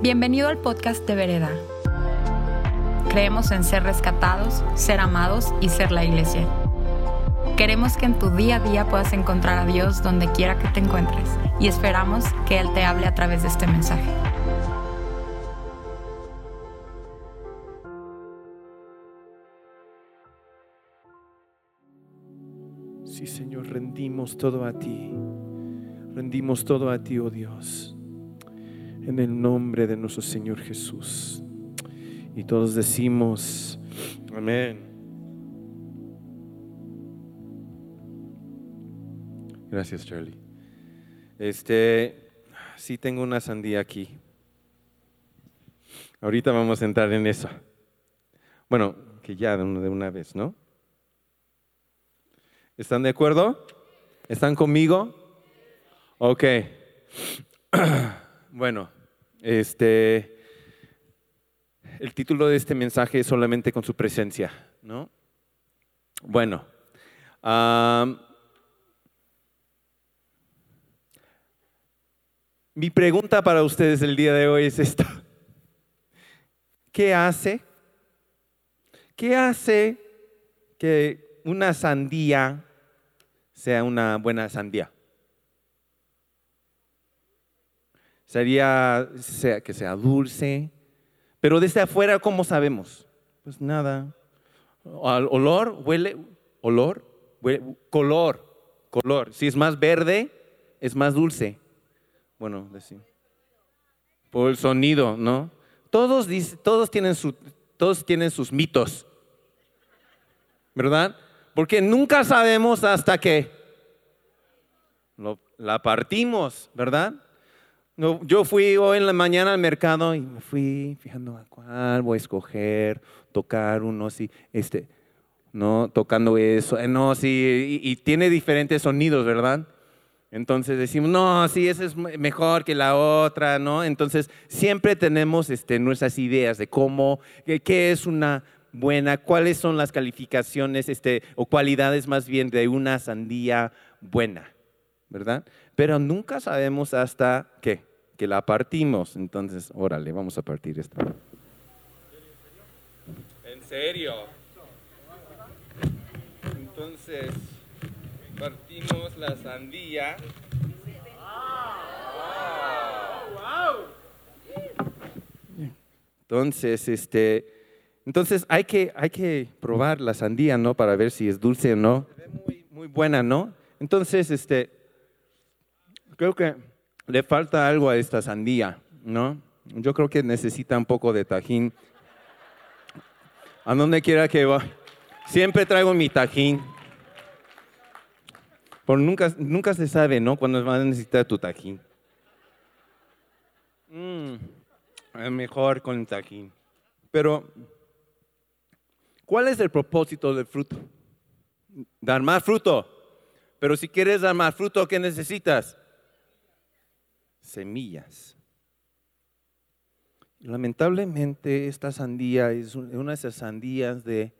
Bienvenido al podcast de Vereda. Creemos en ser rescatados, ser amados y ser la iglesia. Queremos que en tu día a día puedas encontrar a Dios donde quiera que te encuentres y esperamos que Él te hable a través de este mensaje. Sí, Señor, rendimos todo a ti. Rendimos todo a ti, oh Dios. En el nombre de nuestro Señor Jesús. Y todos decimos, amén. Gracias, Charlie. Este, sí tengo una sandía aquí. Ahorita vamos a entrar en eso. Bueno, que ya de una vez, ¿no? ¿Están de acuerdo? ¿Están conmigo? Ok. Bueno, este, el título de este mensaje es solamente con su presencia, ¿no? Bueno, mi pregunta para ustedes el día de hoy es esta. ¿Qué hace? ¿Qué hace que una sandía sea una buena sandía? Sería que sea dulce, pero desde afuera, ¿cómo sabemos? Pues nada. olor, huele, olor, color, color. Si es más verde, es más dulce. Bueno, decir. Por el sonido, ¿no? Todos, todos, tienen su, todos tienen sus mitos, ¿verdad? Porque nunca sabemos hasta que la partimos, ¿verdad? No, yo fui hoy en la mañana al mercado y me fui fijando a cuál voy a escoger, tocar uno sí, este, no, tocando eso, eh, no, sí, y, tiene diferentes sonidos, ¿verdad? Entonces decimos, no, sí, esa es mejor que la otra, ¿no? Entonces siempre tenemos este, nuestras ideas de cómo, qué es una buena, cuáles son las calificaciones este, o cualidades más bien de una sandía buena, ¿verdad? Pero nunca sabemos hasta qué, que la partimos. Entonces, órale, vamos a partir esta. ¿En serio? Entonces, partimos la sandía. Entonces, este, entonces hay que, hay que probar la sandía, ¿no? Para ver si es dulce o no. Muy, muy buena, ¿no? Entonces, este, creo que le falta algo a esta sandía, ¿no? Yo creo que necesita un poco de tajín. A donde quiera que va, siempre traigo mi tajín. Por nunca, nunca se sabe, ¿no? Cuando vas a necesitar tu tajín. Mm, es mejor con el tajín. Pero, ¿cuál es el propósito del fruto? Dar más fruto. Pero si quieres dar más fruto, ¿qué necesitas? Semillas. Lamentablemente esta sandía es una de esas sandías de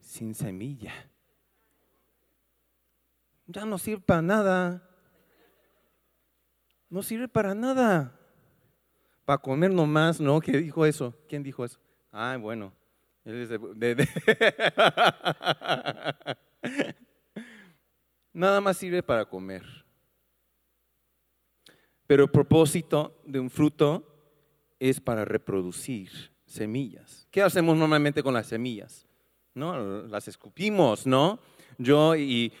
sin semilla. Ya no sirve para nada. No sirve para nada. Para comer nomás, ¿no? ¿Quién dijo eso? ¿Quién dijo eso? Ah, bueno. nada más sirve para comer. Pero el propósito de un fruto es para reproducir semillas. ¿Qué hacemos normalmente con las semillas? ¿No? Las escupimos, ¿no? Yo y,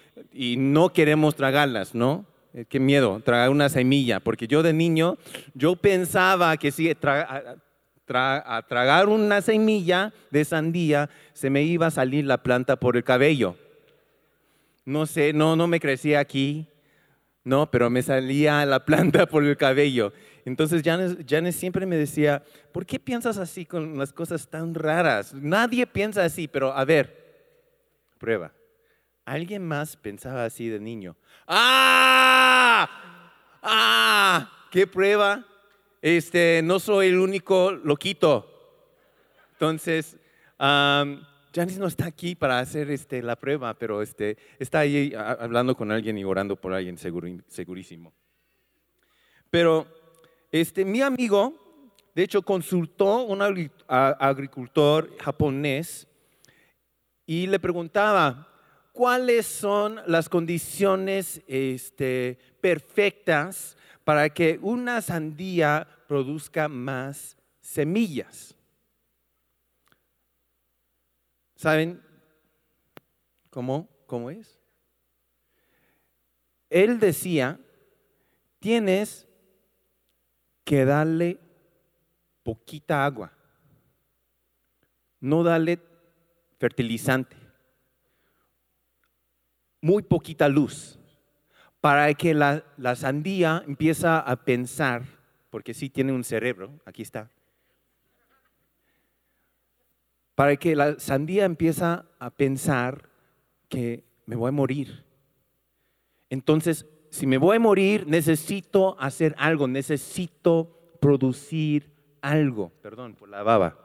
no queremos tragarlas, ¿no? Eh, qué miedo, tragar una semilla, porque yo de niño, yo pensaba que si a tragar una semilla de sandía, se me iba a salir la planta por el cabello. No sé, no, no me crecía aquí, no, pero me salía la planta por el cabello. Entonces Janes, siempre me decía, ¿por qué piensas así con las cosas tan raras? Nadie piensa así, pero a ver, prueba. ¿Alguien más pensaba así de niño? ¡Ah! ¡Ah! ¿Qué prueba? Este, no soy el único loquito. Entonces, Janice no está aquí para hacer este, la prueba, pero este, está ahí hablando con alguien y orando por alguien segurísimo. Pero este, mi amigo de hecho, consultó un agricultor japonés y le preguntaba, ¿cuáles son las condiciones este, perfectas para que una sandía produzca más semillas? ¿Saben cómo, cómo es? Él decía, tienes que darle poquita agua, no darle fertilizante, muy poquita luz, para que la, sandía empiece a pensar, porque sí tiene un cerebro, aquí está, para que la sandía empiece a pensar que me voy a morir. Entonces, si me voy a morir, necesito hacer algo, necesito producir algo. Perdón por la baba.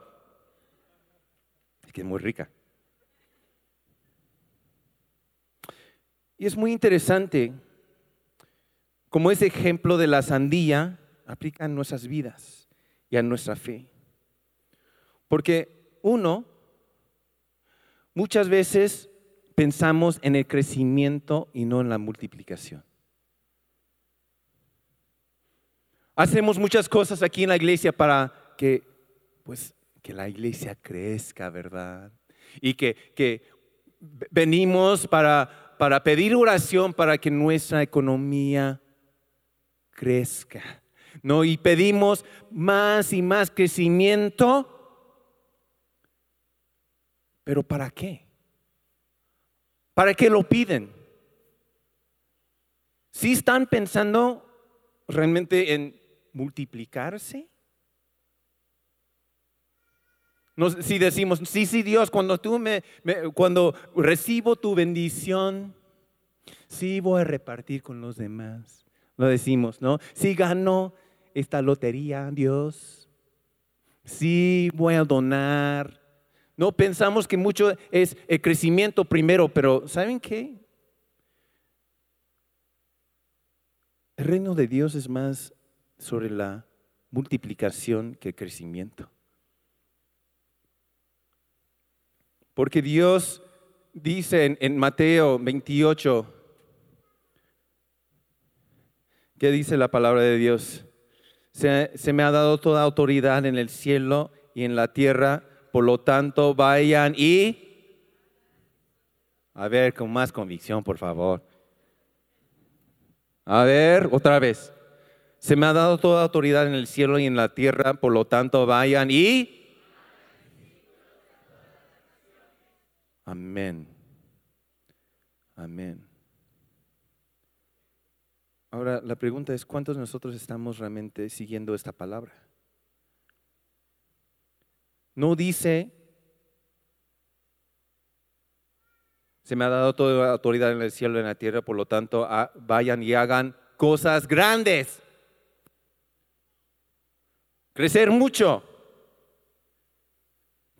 Es que es muy rica. Y es muy interesante como ese ejemplo de la sandía aplica en nuestras vidas y a nuestra fe. Porque uno, muchas veces pensamos en el crecimiento y no en la multiplicación. Hacemos muchas cosas aquí en la iglesia para que, pues, que la iglesia crezca, ¿verdad? Y que, que venimos para, para pedir oración para que nuestra economía crezca. ¿no? Y pedimos más y más crecimiento. ¿Pero para qué? ¿Para qué lo piden? Si están pensando realmente en multiplicarse? si decimos, sí, sí, Dios, cuando tú me, cuando recibo tu bendición, sí voy a repartir con los demás. Lo decimos, ¿no? Si gano esta lotería, Dios, sí voy a donar. No pensamos que mucho es el crecimiento primero, pero ¿saben qué? El reino de Dios es más sobre la multiplicación que el crecimiento. Porque Dios dice en, Mateo 28, ¿qué dice la palabra de Dios? Se, me ha dado toda autoridad en el cielo y en la tierra, por lo tanto vayan y... A ver, con más convicción, por favor. A ver, otra vez. Se me ha dado toda autoridad en el cielo y en la tierra, por lo tanto vayan y... Amén. Amén. Ahora, la pregunta es, ¿cuántos de nosotros estamos realmente siguiendo esta palabra? No dice, se me ha dado toda autoridad en el cielo y en la tierra, por lo tanto, ah, vayan y hagan cosas grandes crecer mucho,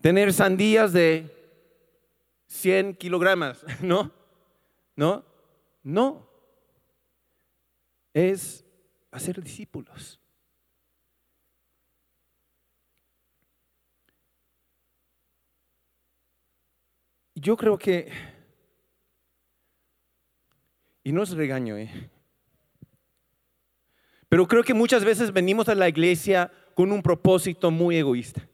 tener sandías de 100 kilogramos, ¿no? ¿No? No. Es hacer discípulos. Yo creo que, y no es regaño, ¿eh? pero creo que muchas veces venimos a la iglesia con un propósito muy egoísta.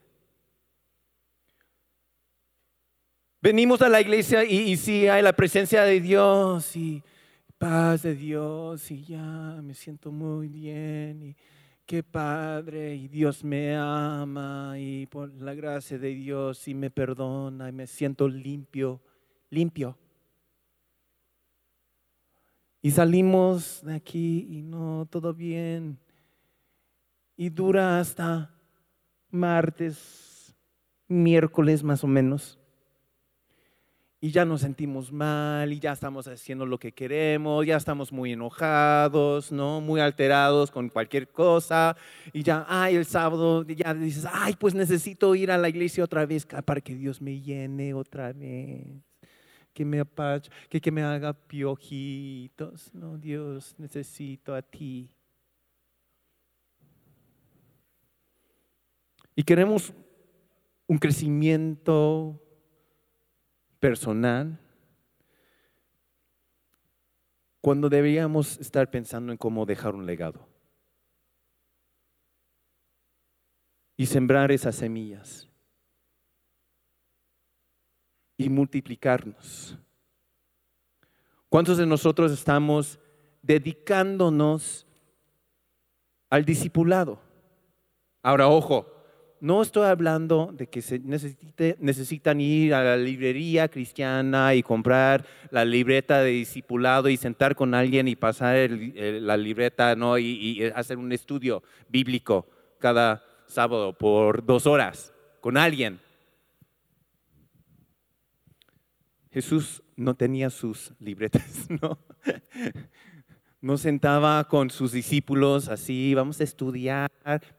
Venimos a la iglesia y, si hay la presencia de Dios y paz de Dios y ya me siento muy bien y qué padre y Dios me ama y por la gracia de Dios y me perdona y me siento limpio, limpio. Y salimos de aquí y no, todo bien y dura hasta martes, miércoles más o menos. Y ya nos sentimos mal y ya estamos haciendo lo que queremos, ya estamos muy enojados, ¿no? Muy alterados con cualquier cosa. Y ya, ay, el sábado ya dices, ay, pues necesito ir a la iglesia otra vez para que Dios me llene otra vez. Que me apache, que, que me haga piojitos. No, Dios, necesito a ti. y queremos un crecimiento personal, cuando deberíamos estar pensando en cómo dejar un legado y sembrar esas semillas y multiplicarnos. ¿Cuántos de nosotros estamos dedicándonos al discipulado? Ahora, ojo, no estoy hablando de que se necesitan ir a la librería cristiana y comprar la libreta de discipulado y sentar con alguien y pasar la libreta ¿no? y, y hacer un estudio bíblico cada sábado por dos horas con alguien. Jesús no tenía sus libretas, ¿no? No sentaba con sus discípulos así, vamos a estudiar,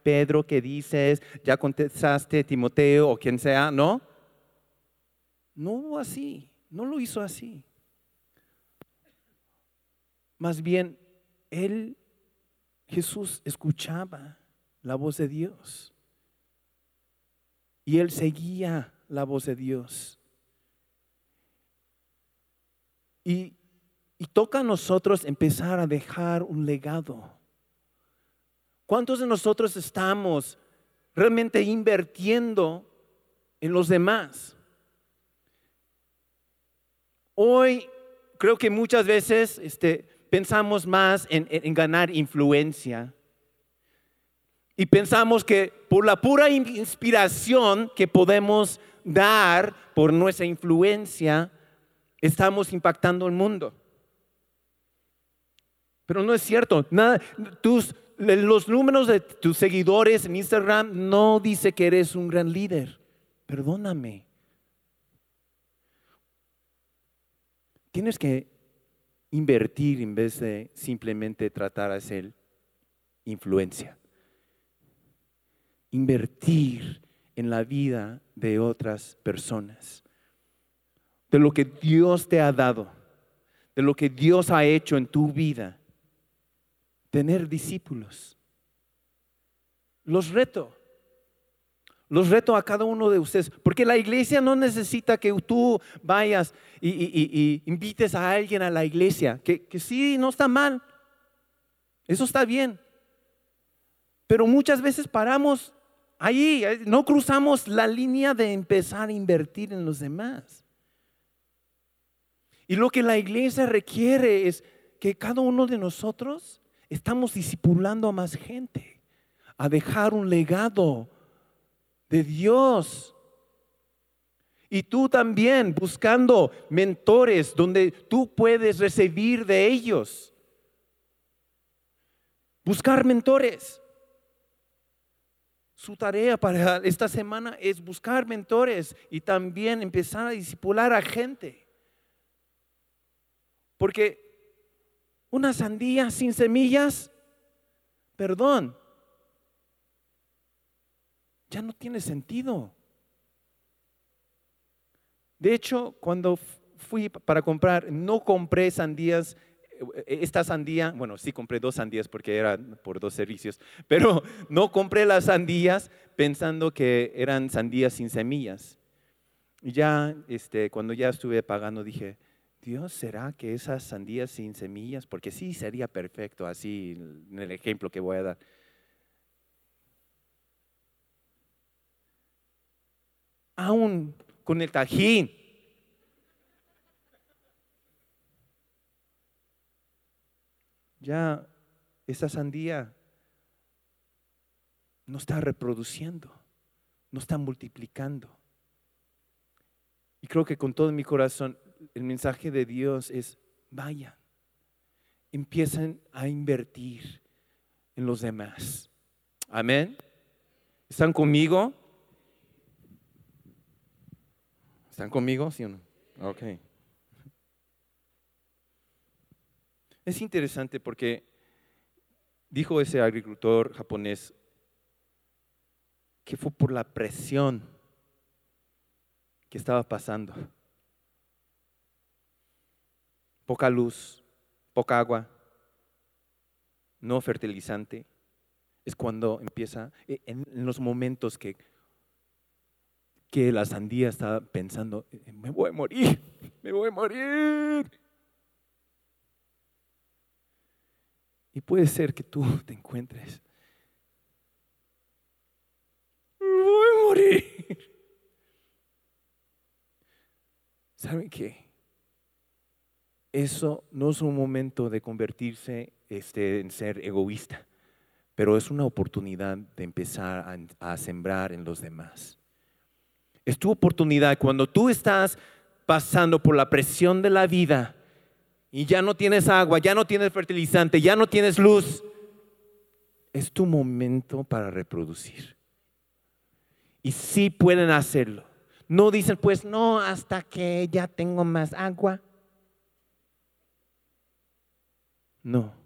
Pedro, ¿qué dices? ¿Ya contestaste Timoteo o quien sea? No. No hubo así, no lo hizo así. Más bien, él, Jesús, escuchaba la voz de Dios. Y él seguía la voz de Dios. Y y toca a nosotros empezar a dejar un legado. ¿Cuántos de nosotros estamos realmente invirtiendo en los demás? Hoy creo que muchas veces este, pensamos más en, en ganar influencia y pensamos que por la pura inspiración que podemos dar por nuestra influencia, estamos impactando el mundo. Pero no es cierto. Nada, tus, los números de tus seguidores en Instagram no dice que eres un gran líder. Perdóname. Tienes que invertir en vez de simplemente tratar de hacer influencia. Invertir en la vida de otras personas. De lo que Dios te ha dado. De lo que Dios ha hecho en tu vida tener discípulos. Los reto. Los reto a cada uno de ustedes, porque la iglesia no necesita que tú vayas y, invites a alguien a la iglesia, que, que sí, no está mal, eso está bien, pero muchas veces paramos ahí, no cruzamos la línea de empezar a invertir en los demás. Y lo que la iglesia requiere es que cada uno de nosotros estamos discipulando a más gente, a dejar un legado de Dios. Y tú también buscando mentores donde tú puedes recibir de ellos. Buscar mentores. Su tarea para esta semana es buscar mentores y también empezar a discipular a gente. Porque una sandía sin semillas, perdón, ya no tiene sentido. De hecho, cuando fui para comprar, no compré sandías, eh, esta sandía, bueno, sí compré dos sandías porque eran por dos servicios, pero no compré las sandías pensando que eran sandías sin semillas. Y ya, este, cuando ya estuve pagando, dije, Dios, ¿será que esas sandías sin semillas? Porque sí sería perfecto así en el ejemplo que voy a dar. Aún con el tajín. Ya esa sandía no está reproduciendo, no está multiplicando. Y creo que con todo mi corazón el mensaje de Dios es, vaya, empiecen a invertir en los demás. Amén. ¿Están conmigo? ¿Están conmigo? ¿Sí o no? Ok. Es interesante porque dijo ese agricultor japonés que fue por la presión que estaba pasando poca luz, poca agua, no fertilizante, es cuando empieza, eh, en, los momentos que, que la sandía está pensando, eh, me voy a morir, me voy a morir. Y puede ser que tú te encuentres, me voy a morir. ¿Saben qué? Eso no es un momento de convertirse este, en ser egoísta pero es una oportunidad de empezar a, sembrar en los demás. Es tu oportunidad cuando tú estás pasando por la presión de la vida y ya no tienes agua, ya no tienes fertilizante, ya no tienes luz. Es tu momento para reproducir. Y sí pueden hacerlo. No dicen, pues no, hasta que ya tengo más agua. No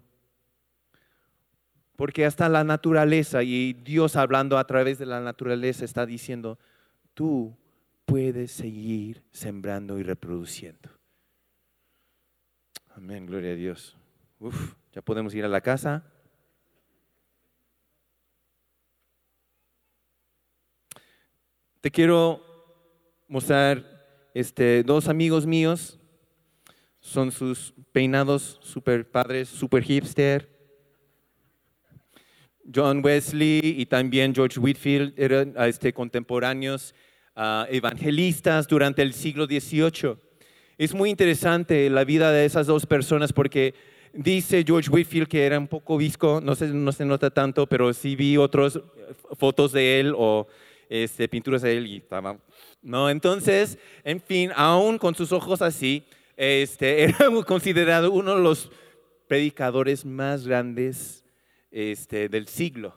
porque hasta la naturaleza y Dios hablando a través de la naturaleza está diciendo, tú puedes seguir sembrando y reproduciendo. Amén, gloria a Dios. Uf, ya podemos ir a la casa. Te quiero mostrar este, dos amigos míos. Son sus peinados super padres, super hipster. John Wesley y también George Whitfield eran este, contemporáneos ah, evangelistas durante el siglo XVIII. Es muy interesante la vida de esas dos personas porque dice George Whitfield que era un poco visco, no se, no se nota tanto, pero sí vi otras fotos de él o este, pinturas de él y estaba... No, entonces, en fin, aún con sus ojos así, este, era considerado uno de los predicadores más grandes este, del siglo.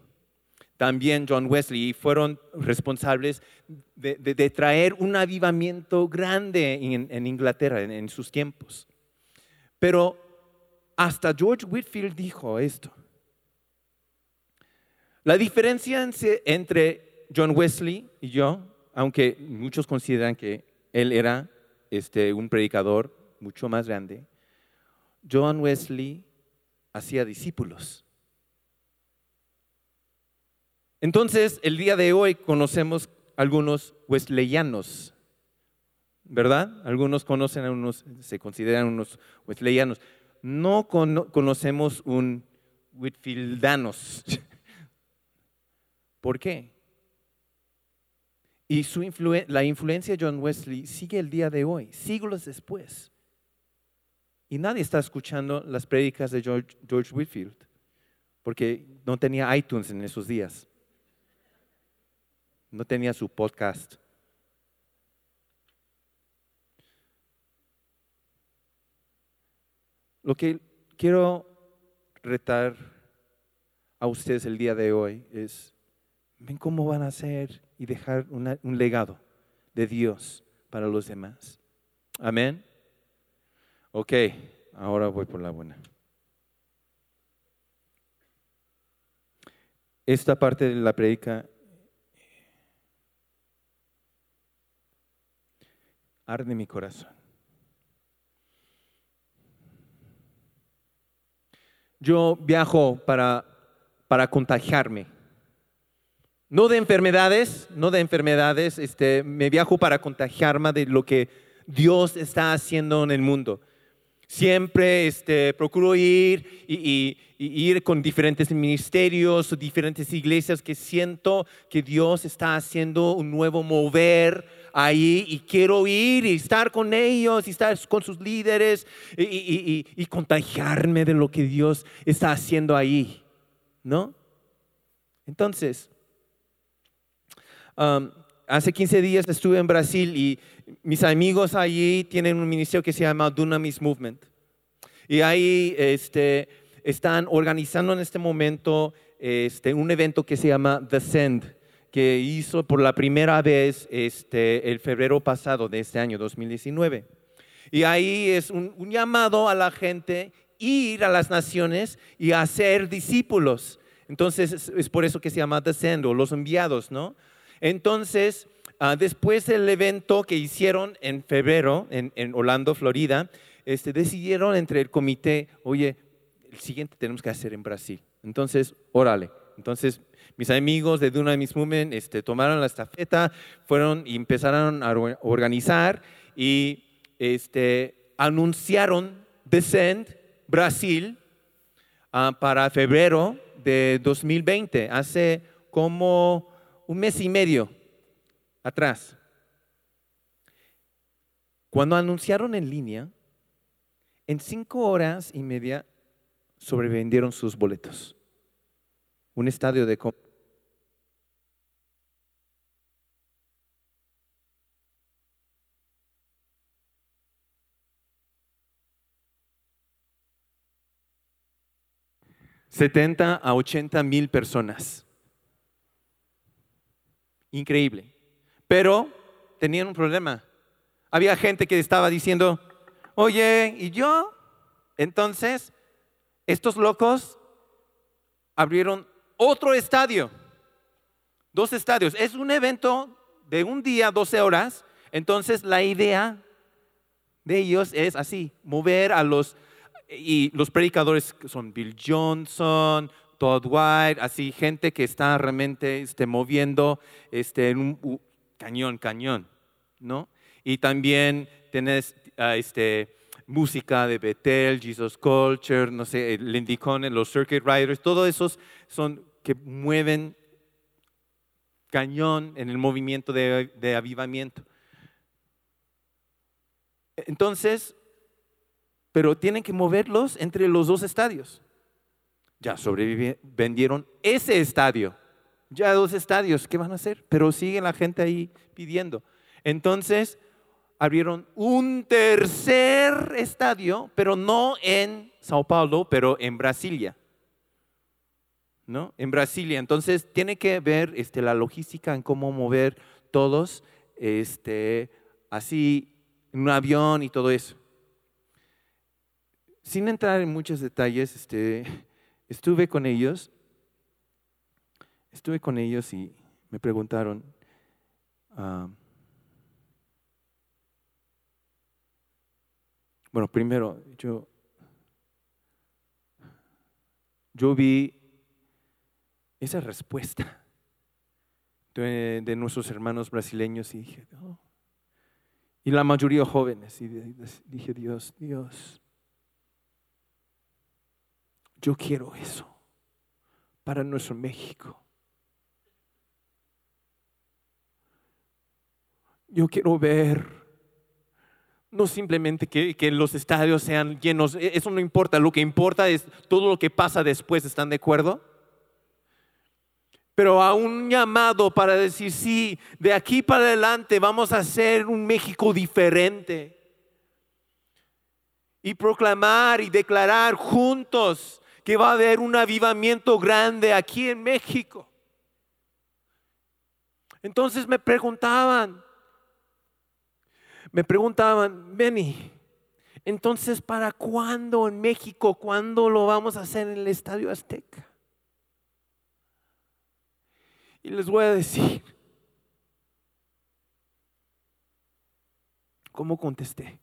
También John Wesley fueron responsables de, traer un avivamiento grande en, Inglaterra en, sus tiempos. Pero hasta George Whitfield dijo esto. La diferencia entre John Wesley y yo, aunque muchos consideran que él era este, un predicador mucho más grande, John Wesley hacía discípulos. Entonces, el día de hoy conocemos algunos wesleyanos, ¿verdad? Algunos conocen a unos, se consideran unos wesleyanos. No conocemos un whitfieldanos. ¿Por qué? Y su la influencia de John Wesley sigue el día de hoy, siglos después. Y nadie está escuchando las prédicas de George, George Whitfield, porque no tenía iTunes en esos días no tenía su podcast. Lo que quiero retar a ustedes el día de hoy es, ven cómo van a hacer y dejar un legado de Dios para los demás. Amén. Ok, ahora voy por la buena. Esta parte de la predica arde mi corazón. Yo viajo para, para contagiarme. No de enfermedades, no de enfermedades, este, me viajo para contagiarme de lo que Dios está haciendo en el mundo. Siempre este, procuro ir y, ir con diferentes ministerios, diferentes iglesias que siento que Dios está haciendo un nuevo mover ahí y quiero ir y estar con ellos y estar con sus líderes y, contagiarme de lo que Dios está haciendo ahí, ¿no? Entonces, um, hace 15 días estuve en Brasil y mis amigos allí tienen un ministerio que se llama Dunamis Movement. Y ahí este, están organizando en este momento este, un evento que se llama The Send que hizo por la primera vez este, el febrero pasado de este año 2019. Y ahí es un, llamado a la gente ir a las naciones y hacer discípulos. Entonces es, por eso que se llama Descendo, los enviados, ¿no? Entonces, ah, después del evento que hicieron en febrero en, Orlando, Florida, este, decidieron entre el comité, oye, el siguiente tenemos que hacer en Brasil. Entonces, órale, Entonces, mis amigos de Dunamis Movement este, tomaron la estafeta, fueron y empezaron a organizar y este, anunciaron Descend Brasil ah, para febrero de 2020, hace como un mes y medio atrás. Cuando anunciaron en línea, en cinco horas y media sobrevendieron sus boletos. Un estadio de 70 a 80 mil personas. Increíble. Pero tenían un problema. Había gente que estaba diciendo, oye, ¿y yo? Entonces, estos locos abrieron otro estadio, dos estadios. Es un evento de un día, 12 horas. Entonces, la idea de ellos es así, mover a los y los predicadores son Bill Johnson, Todd White, así gente que está realmente este, moviendo este, en un cañón, cañón, ¿no? Y también tenés ah, este, música de Bethel, Jesus Culture, no sé, Lindy Conen, los Circuit Riders, todos esos son que mueven cañón en el movimiento de, de avivamiento. Entonces, pero tienen que moverlos entre los dos estadios. Ya sobrevendieron ese estadio. Ya dos estadios, ¿qué van a hacer? Pero sigue la gente ahí pidiendo. Entonces, abrieron un tercer estadio, pero no en Sao Paulo, pero en Brasilia. ¿No? En Brasilia. Entonces, tiene que ver este, la logística en cómo mover todos este, así en un avión y todo eso sin entrar en muchos detalles, este, estuve con ellos, estuve con ellos y me preguntaron, ah, bueno, primero, yo, yo vi esa respuesta de, nuestros hermanos brasileños y dije, oh". y la mayoría jóvenes, y dije, Dios, Dios, yo quiero eso para nuestro México. Yo quiero ver, no simplemente que, que, los estadios sean llenos, e, eso no importa, lo que importa es todo lo que pasa después, ¿están de acuerdo? Pero a un llamado para decir, sí, de aquí para adelante vamos a hacer un México diferente. Y proclamar y declarar juntos que va a haber un avivamiento grande aquí en México. Entonces me preguntaban, me preguntaban, Benny, entonces ¿para cuándo en México? ¿Cuándo lo vamos a hacer en el Estadio Azteca? Y les voy a decir, ¿cómo contesté?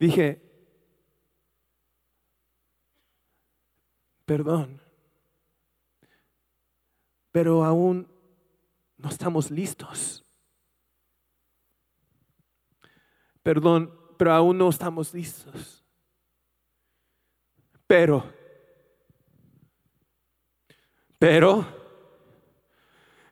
Dije, perdón. Pero aún no estamos listos. Perdón, pero aún no estamos listos. Pero, pero,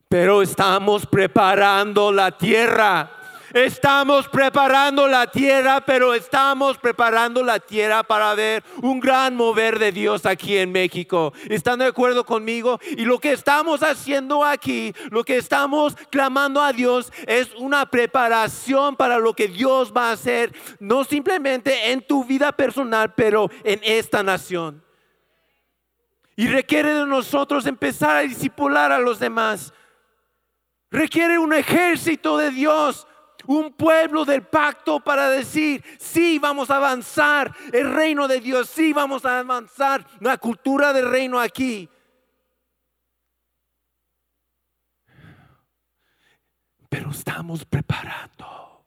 pero estamos preparando la tierra Estamos preparando la tierra, pero estamos preparando la tierra para ver un gran mover de Dios aquí en México. ¿Están de acuerdo conmigo? Y lo que estamos haciendo aquí, lo que estamos clamando a Dios es una preparación para lo que Dios va a hacer, no simplemente en tu vida personal, pero en esta nación. Y requiere de nosotros empezar a discipular a los demás. Requiere un ejército de Dios un pueblo del pacto para decir, sí, vamos a avanzar el reino de Dios, sí, vamos a avanzar la cultura del reino aquí. Pero estamos preparando,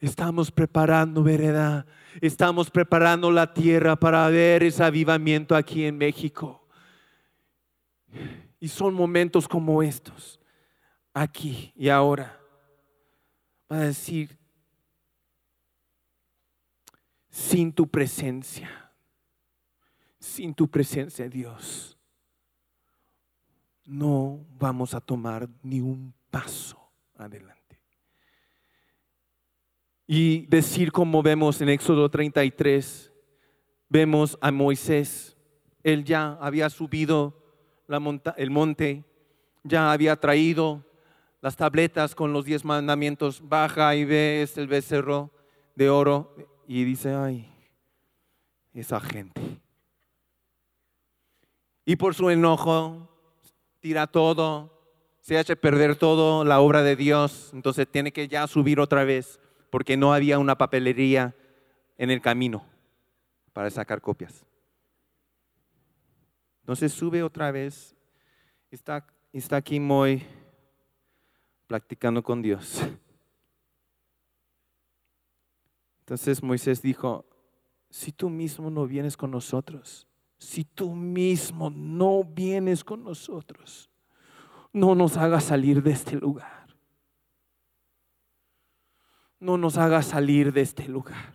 estamos preparando vereda, estamos preparando la tierra para ver ese avivamiento aquí en México. Y son momentos como estos, aquí y ahora, para decir, sin tu presencia, sin tu presencia, Dios, no vamos a tomar ni un paso adelante. Y decir como vemos en Éxodo 33, vemos a Moisés, él ya había subido el monte, ya había traído las tabletas con los diez mandamientos, baja y ve el becerro de oro y dice, ay, esa gente. Y por su enojo tira todo, se hace perder todo la obra de Dios, entonces tiene que ya subir otra vez porque no había una papelería en el camino para sacar copias. Entonces sube otra vez, está, está aquí muy practicando con Dios. Entonces Moisés dijo, si tú mismo no vienes con nosotros, si tú mismo no vienes con nosotros, no nos hagas salir de este lugar no nos haga salir de este lugar.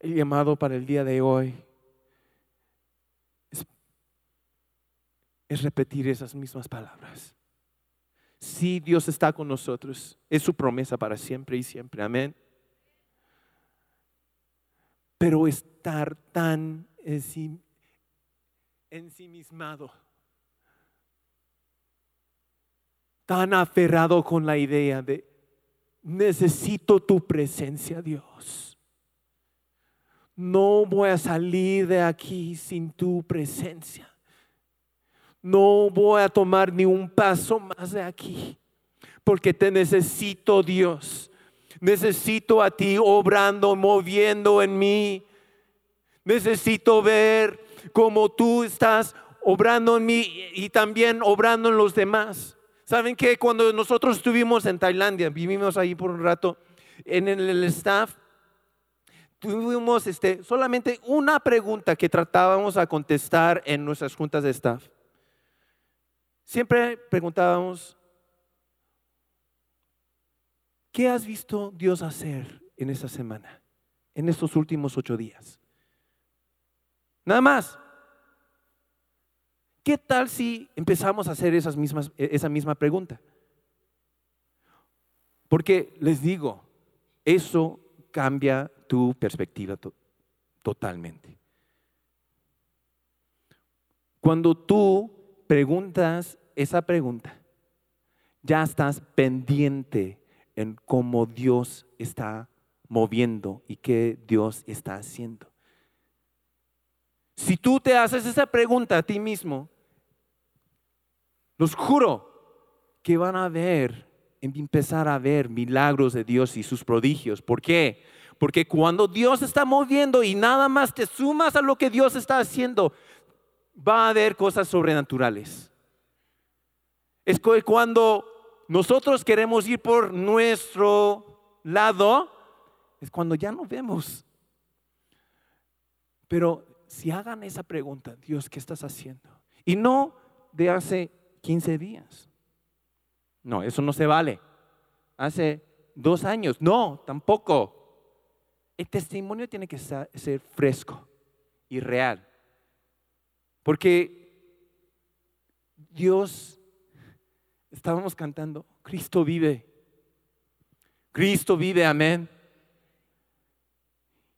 El llamado para el día de hoy es, repetir esas mismas palabras. Si Dios está con nosotros, es su promesa para siempre y siempre. Amén. Pero estar tan ensimismado tan aferrado con la idea de, necesito tu presencia, Dios. No voy a salir de aquí sin tu presencia. No voy a tomar ni un paso más de aquí, porque te necesito, Dios. Necesito a ti obrando, moviendo en mí. Necesito ver cómo tú estás obrando en mí y también obrando en los demás. ¿Saben que cuando nosotros estuvimos en Tailandia, vivimos ahí por un rato, en el staff, tuvimos este, solamente una pregunta que tratábamos a contestar en nuestras juntas de staff. Siempre preguntábamos, ¿qué has visto Dios hacer en esta semana, en estos últimos ocho días? Nada más. ¿Qué tal si empezamos a hacer esas mismas, e, esa misma pregunta? Porque les digo, eso cambia tu perspectiva totalmente. Cuando tú preguntas esa pregunta, ya estás pendiente en cómo Dios está moviendo y qué Dios está haciendo. Si tú te haces esa pregunta a ti mismo, los juro que van a ver, empezar a ver milagros de Dios y sus prodigios. ¿Por qué? Porque cuando Dios está moviendo y nada más te sumas a lo que Dios está haciendo, va a haber cosas sobrenaturales. Es cuando nosotros queremos ir por nuestro lado, es cuando ya no vemos. Pero si hagan esa pregunta, Dios, ¿qué estás haciendo? Y no de hace 15 días. No, eso no se vale. Hace dos años. No, tampoco. El testimonio tiene que ser fresco y real. Porque Dios, estábamos cantando, Cristo vive. Cristo vive, amén.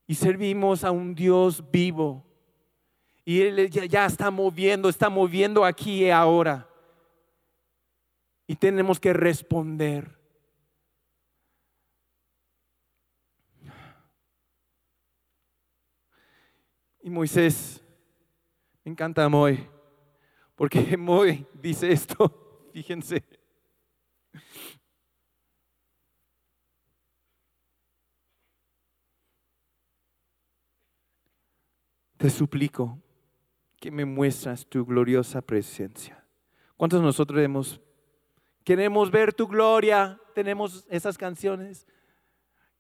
Y servimos a un Dios vivo. Y Él ya, está moviendo, está moviendo aquí y ahora. Y tenemos que responder. Y Moisés, me encanta Moy, porque Moy dice esto, fíjense. Te suplico que me muestras tu gloriosa presencia. ¿Cuántos de nosotros hemos Queremos ver tu gloria. Tenemos esas canciones.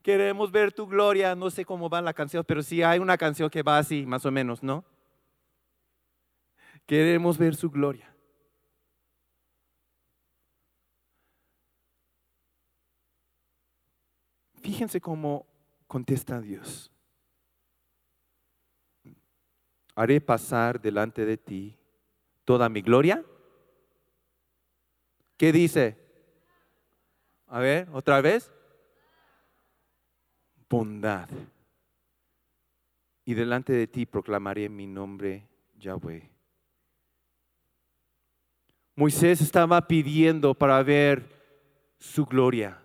Queremos ver tu gloria. No sé cómo va la canción, pero sí hay una canción que va así, más o menos, ¿no? Queremos ver su gloria. Fíjense cómo contesta Dios. Haré pasar delante de ti toda mi gloria. ¿Qué dice? A ver, otra vez. Bondad. Y delante de ti proclamaré mi nombre, Yahweh. Moisés estaba pidiendo para ver su gloria.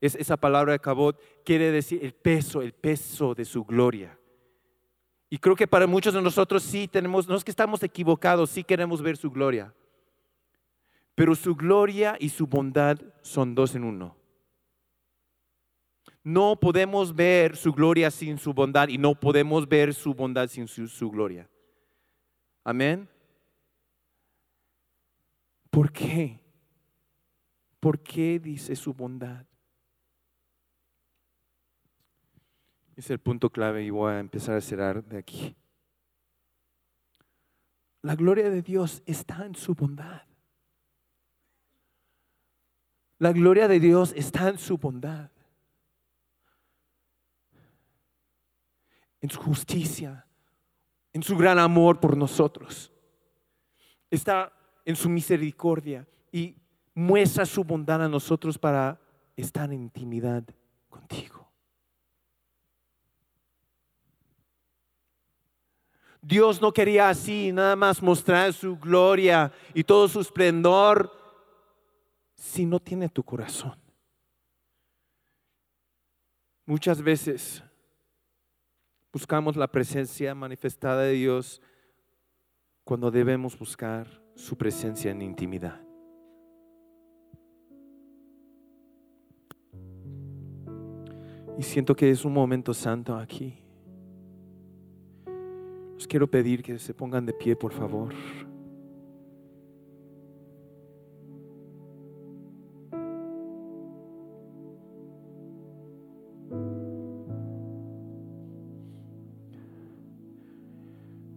Es, esa palabra de cabot quiere decir el peso, el peso de su gloria. Y creo que para muchos de nosotros sí tenemos, no es que estamos equivocados, sí queremos ver su gloria. Pero su gloria y su bondad son dos en uno. No podemos ver su gloria sin su bondad y no podemos ver su bondad sin su, su gloria. Amén. ¿Por qué? ¿Por qué dice su bondad? Es el punto clave y voy a empezar a cerrar de aquí. La gloria de Dios está en su bondad. La gloria de Dios está en su bondad, en su justicia, en su gran amor por nosotros. Está en su misericordia y muestra su bondad a nosotros para estar en intimidad contigo. Dios no quería así, nada más mostrar su gloria y todo su esplendor si no tiene tu corazón. Muchas veces buscamos la presencia manifestada de Dios cuando debemos buscar su presencia en intimidad. Y siento que es un momento santo aquí. Os quiero pedir que se pongan de pie, por favor.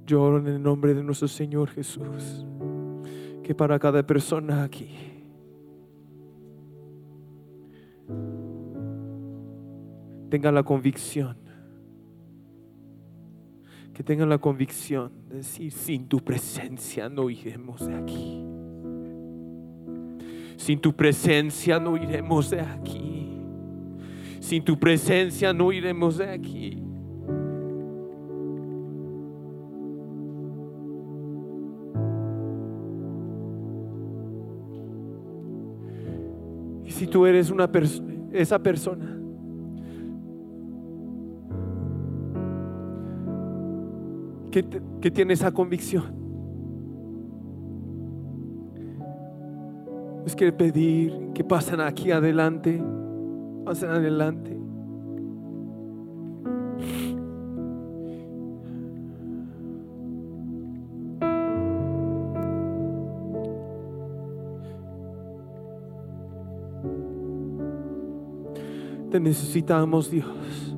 Yo en el nombre de nuestro Señor Jesús, que para cada persona aquí, tenga la convicción que tengan la convicción de decir, sin tu presencia no iremos de aquí. Sin tu presencia no iremos de aquí. Sin tu presencia no iremos de aquí. Si tú eres una esa persona que, tiene esa convicción. Es quiere pedir que pasen aquí adelante, pasen adelante. Necesitamos, Dios.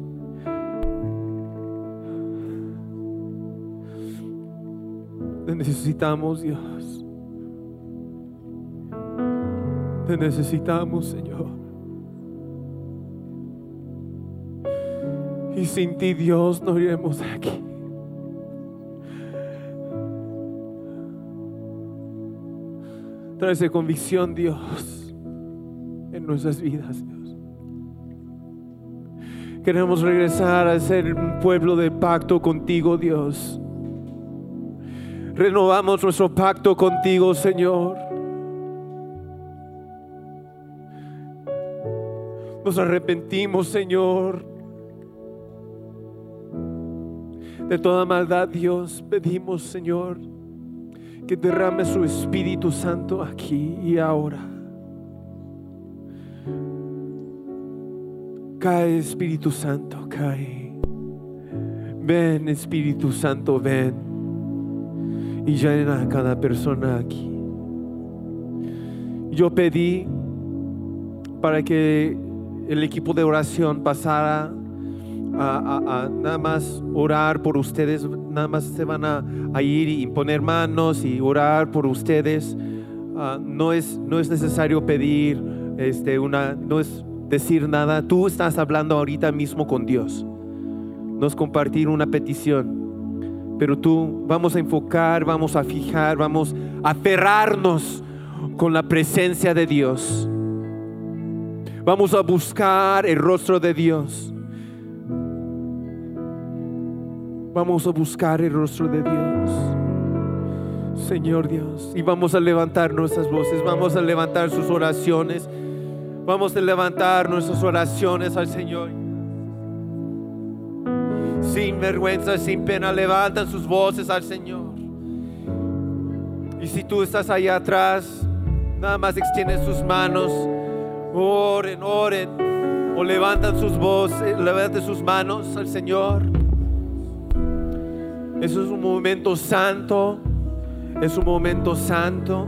necesitamos, Dios. Te necesitamos, Señor. Y sin ti, Dios, no iremos de aquí. Trae convicción, Dios, en nuestras vidas. Queremos regresar a ser un pueblo de pacto contigo, Dios renovamos nuestro pacto contigo, Señor. Nos arrepentimos, Señor. De toda maldad, Dios, pedimos, Señor, que derrame su Espíritu Santo aquí y ahora. Cae, Espíritu Santo, cae. Ven, Espíritu Santo, ven y llena a cada persona aquí. Yo pedí para que el equipo de oración pasara a, nada más orar por ustedes, nada más se van a, ir y poner manos y orar por ustedes. Ah, no, es, no es necesario pedir, este, una, no decir nada. Tú estás hablando ahorita mismo con Dios. No es compartir una petición. Pero tú vamos a enfocar, vamos a fijar, vamos a aferrarnos con la presencia de Dios. Vamos a buscar el rostro de Dios. Vamos a buscar el rostro de Dios. Señor Dios. Y vamos a levantar nuestras voces, vamos a levantar sus oraciones. Vamos a levantar nuestras oraciones al Señor. Sin vergüenza, sin pena, levantan sus voces al Señor. Y si tú estás allá atrás, nada más extienden sus manos. Oren, oren. O levantan sus voces, levanten sus manos al Señor. Eso es un momento santo. Es un momento santo.